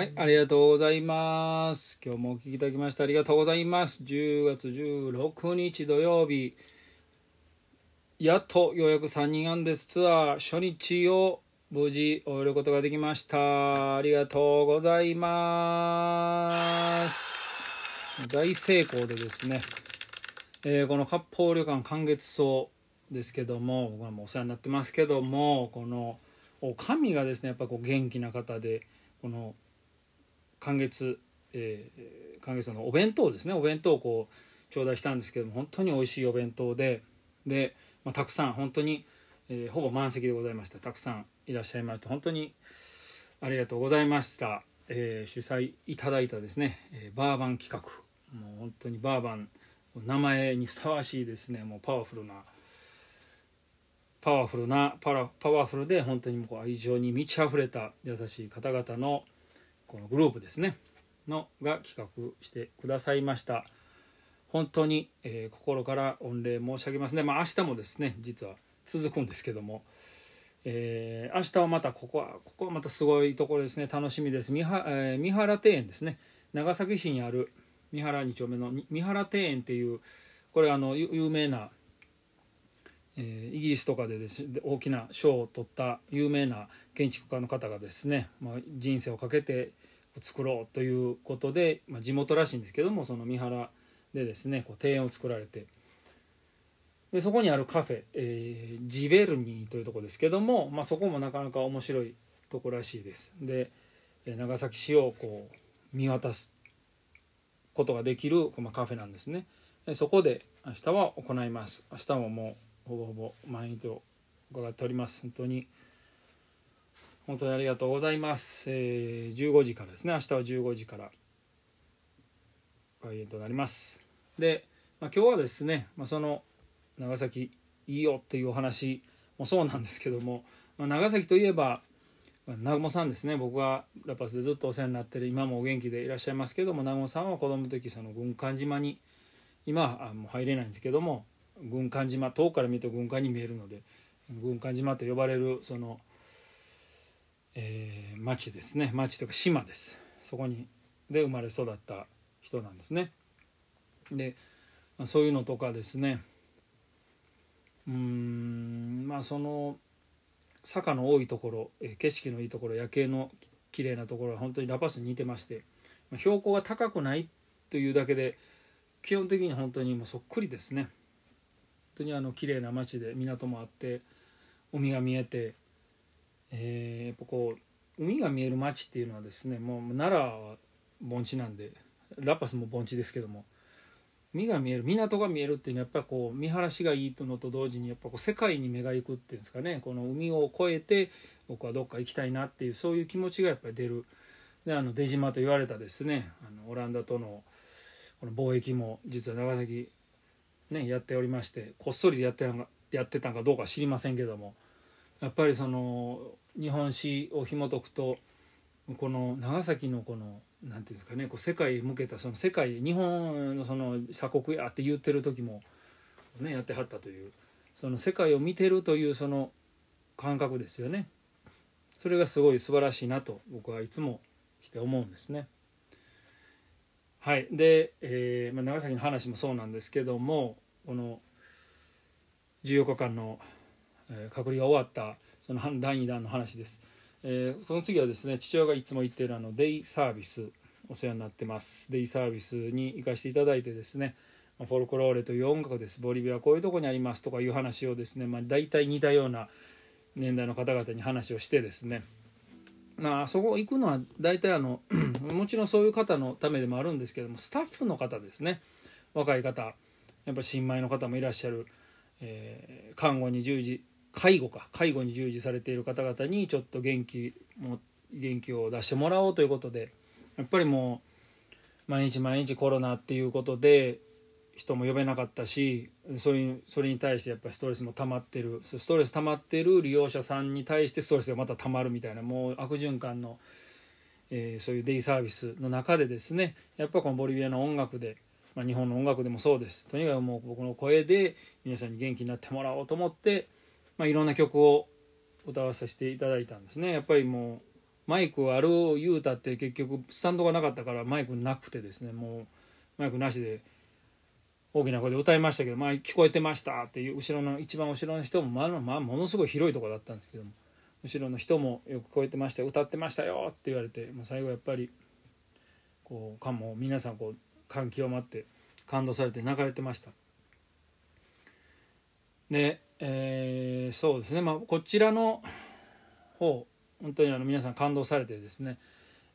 はい、ありがとうございます。今日もお聞きいただきましてありがとうございます。10月16日土曜日、やっとようやく3人アンデスツアー初日を無事終えることができました。ありがとうございます。大成功でですね、えーこの割烹旅館寒月荘ですけども、僕はもうお世話になってますけども、このお上がですね、やっぱこう元気な方で、この寒月、えー、寒月のお弁当ですね。お弁当をこう頂戴したんですけども本当に美味しいお弁当でで、まあ、たくさん本当に、えーほぼ満席でございました。たくさんいらっしゃいまして本当にありがとうございました、えー主催いただいたですね、えバーバン企画。もう本当にバーバン名前にふさわしいですね。もうパワフルなパワフルなパラパワフルで本当にもう愛情に満ち溢れた優しい方々のこのグループですね。のが企画してくださいました。本当に、えー心から御礼申し上げますね。まあ明日もですね実は続くんですけども、えー明日はまたここはここはまたすごいところですね。楽しみです。三,、えー三原庭園ですね。長崎市にある三原2丁目の三原庭園っていうこれあの有名なえーイギリスとかでですで大きな賞を取った有名な建築家の方がですね、まあ、人生をかけて作ろうということで、まあ、地元らしいんですけどもその三原でですねこう庭園を作られて。でそこにあるカフェ、えージベルニーというところですけども、まあ、そこもなかなか面白いとこらしいです。で長崎市をこう見渡すことができる、まあ、カフェなんですね。でそこで明日は行います。明日ももうほぼほぼ満員と伺っております。本当に本当にありがとうございます、えー15時からですね。明日は15時から開演となります。で、まあ、今日はですね、まあ、その長崎いいよっていうお話もそうなんですけども、まあ、長崎といえば南雲さんですね。僕がラパスでずっとお世話になってる今もお元気でいらっしゃいますけども南雲さんは子供の時その軍艦島に今はもう入れないんですけども軍艦島遠から見ると軍艦に見えるので軍艦島と呼ばれるその、えー町ですね。町というか島です。そこにで生まれ育った人なんですね。で、まあ、そういうのとかですね。うんまあその坂の多いところ、えー景色のいいところ夜景の綺麗なところは本当にラパスに似てまして、ま標高が高くないというだけで基本的に本当にもうそっくりですね。本当にあの綺麗な街で港もあって海が見えて、えーやっぱこう海が見える街っていうのはですねもう奈良は盆地なんでラパスも盆地ですけども海が見える港が見えるっていうのはやっぱりこう見晴らしがいいとのと同時にやっぱこう世界に目が行くっていうんですかねこの海を越えて僕はどっか行きたいなっていうそういう気持ちがやっぱり出る。であの出島と言われたですねあのオランダとのこの貿易も実は長崎ねやっておりましてこっそりでやってやってたんかどうか知りませんけどもやっぱりその日本史を紐解くとこの長崎のこのなんていうんですかねこう世界へ向けたその世界日本のその鎖国やって言ってる時も、ね、やってはったというその世界を見てるというその感覚ですよねそれがすごい素晴らしいなと僕はいつも来て思うんですね。はいで、えーまあ、長崎の話もそうなんですけどもこの14日間の、隔離が終わったその第2弾の話です。えーこの次はですね父親がいつも言っているあのデイサービスお世話になってます。デイサービスに行かせていただいてですねフォルクローレという音楽です。ボリビアはこういうとこにありますとかいう話をですね、まあ、大体似たような年代の方々に話をしてですね。まあそこ行くのは大体あの もちろんそういう方のためでもあるんですけどもスタッフの方ですね。若い方やっぱ新米の方もいらっしゃる、えー看護に従事介護か介護に従事されている方々にちょっと元気も元気を出してもらおうということでやっぱりもう毎日毎日コロナっていうことで人も呼べなかったしそれそれに対してやっぱりストレスも溜まってる。ストレス溜まってる利用者さんに対してストレスがまた溜まるみたいなもう悪循環の、えーそういうデイサービスの中でですねやっぱこのボリビアの音楽で、まあ、日本の音楽でもそうです。とにかくもう僕の声で皆さんに元気になってもらおうと思って、まあ、いろんな曲を歌わさせていただいたんですね。やっぱりもうマイクある言うたって結局スタンドがなかったからマイクなくてですね。もうマイクなしで大きな声で歌いましたけど、まあ、聞こえてましたっていう後ろの一番後ろの人も、まあ、まあ、ものすごい広いとこだったんですけども後ろの人もよく聞こえてました歌ってましたよって言われてもう最後やっぱりこうかも皆さんこう感極まって感動されて泣かれてました。で、えー、そうですね。まあこちらの方本当にあの皆さん感動されてですね、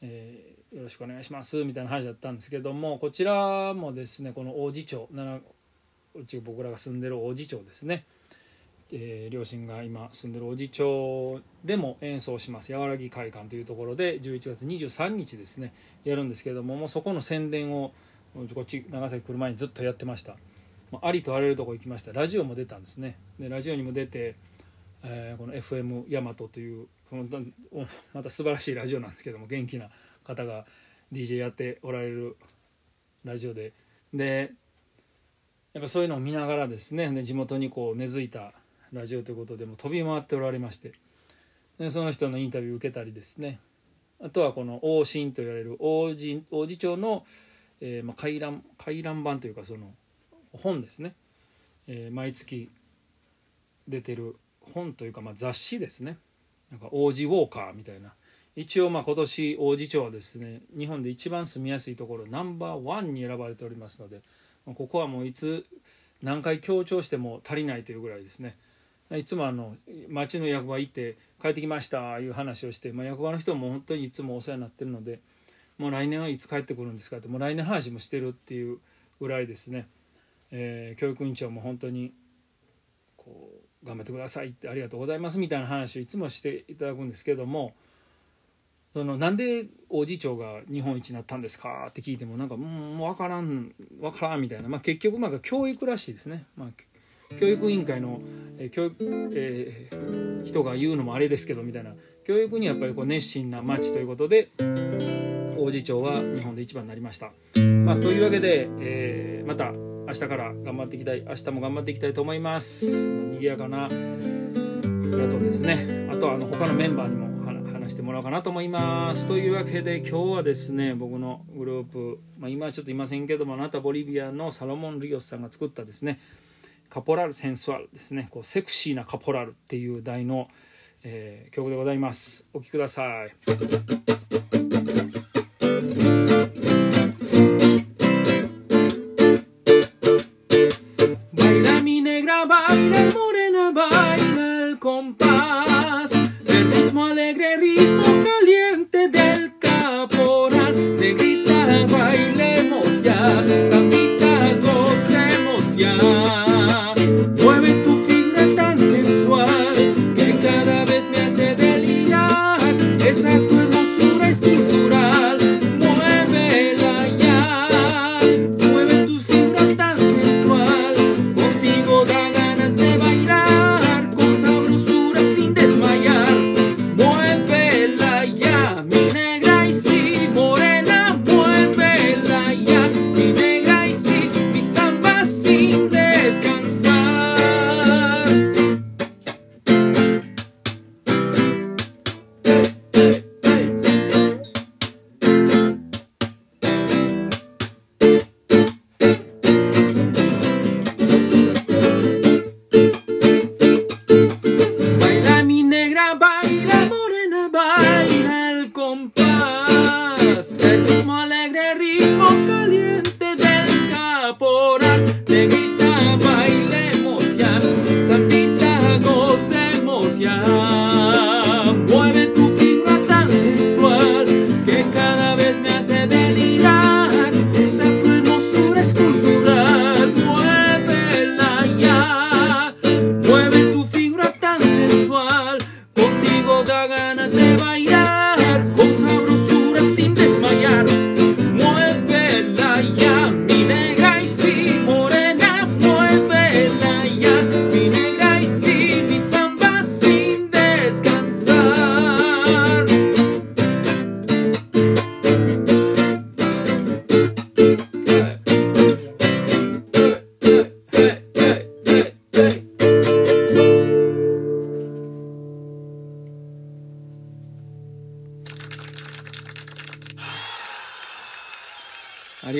えー、よろしくお願いしますみたいな話だったんですけどもこちらもですねこの王子町うち僕らが住んでる王子町ですね、えー、両親が今住んでる王子町でも演奏します和らぎ会館というところで11月23日ですねやるんですけどももうそこの宣伝をこっち長崎来る前にずっとやってました。まありとあらゆるとこ行きました。ラジオも出たんですね。でラジオにも出て、えー、この FM 大和というまた素晴らしいラジオなんですけども元気な方が DJ やっておられるラジオで。でやっぱそういうのを見ながらですねで地元にこう根付いたラジオということでも飛び回っておられまして。でその人のインタビュー受けたりですね。あとはこの王神と言われる王子王子町の、えーまあ、回覧回覧版というかその本ですね、えー、毎月出てる本というか、まあ、雑誌ですね。なんか王子ウォーカーみたいな。一応まあ今年王子町はですね日本で一番住みやすいところナンバーワンに選ばれておりますのでここはもういつ何回強調しても足りないというぐらいですね。いつもあの町の役場行って帰ってきましたいう話をして、まあ、役場の人も本当にいつもお世話になってるのでもう来年はいつ帰ってくるんですかってもう来年話もしてるっていうぐらいですね、えー、教育委員長も本当にこう頑張ってくださいってありがとうございますみたいな話をいつもしていただくんですけどもそのなんで王子町が日本一になったんですかって聞いてもなんかもう分からん分からんみたいな、まあ、結局まあ教育らしいですね、まあ、教育委員会の、えー教育えー、人が言うのもあれですけどみたいな教育にやっぱりこう熱心な町ということで王子町は日本で一番になりました。まあ、というわけで、えー、また明日から頑張っていきたい明日も頑張っていきたいと思います。賑やかなあとですね。あとはあの他のメンバーにも話してもらおうかなと思います。というわけで今日はですね僕のグループ、まあ、今はちょっといませんけどもあなたボリビアのサロモン・リオスさんが作ったですねカポラル・センスワルですね。こうセクシーなカポラルっていう題の、えー、曲でございます。お聴きください。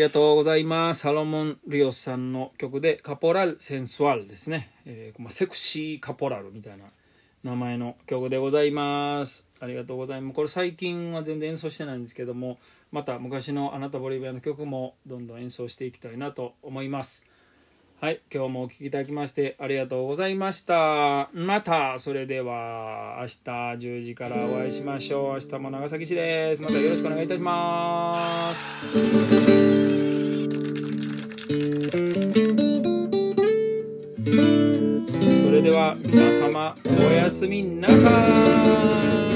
りがとうございます。サロモン・リオスさんの曲で、カポラル・センスワルですね。えーまあ、セクシーカポラルみたいな名前の曲でございます。ありがとうございます。これ最近は全然演奏してないんですけども、また昔のあなたボリビアの曲もどんどん演奏していきたいなと思います。はい、今日もお聴きいただきましてありがとうございました。また、それでは明日10時からお会いしましょう。明日も長崎市です。またよろしくお願いいたします。それでは皆様おやすみなさい。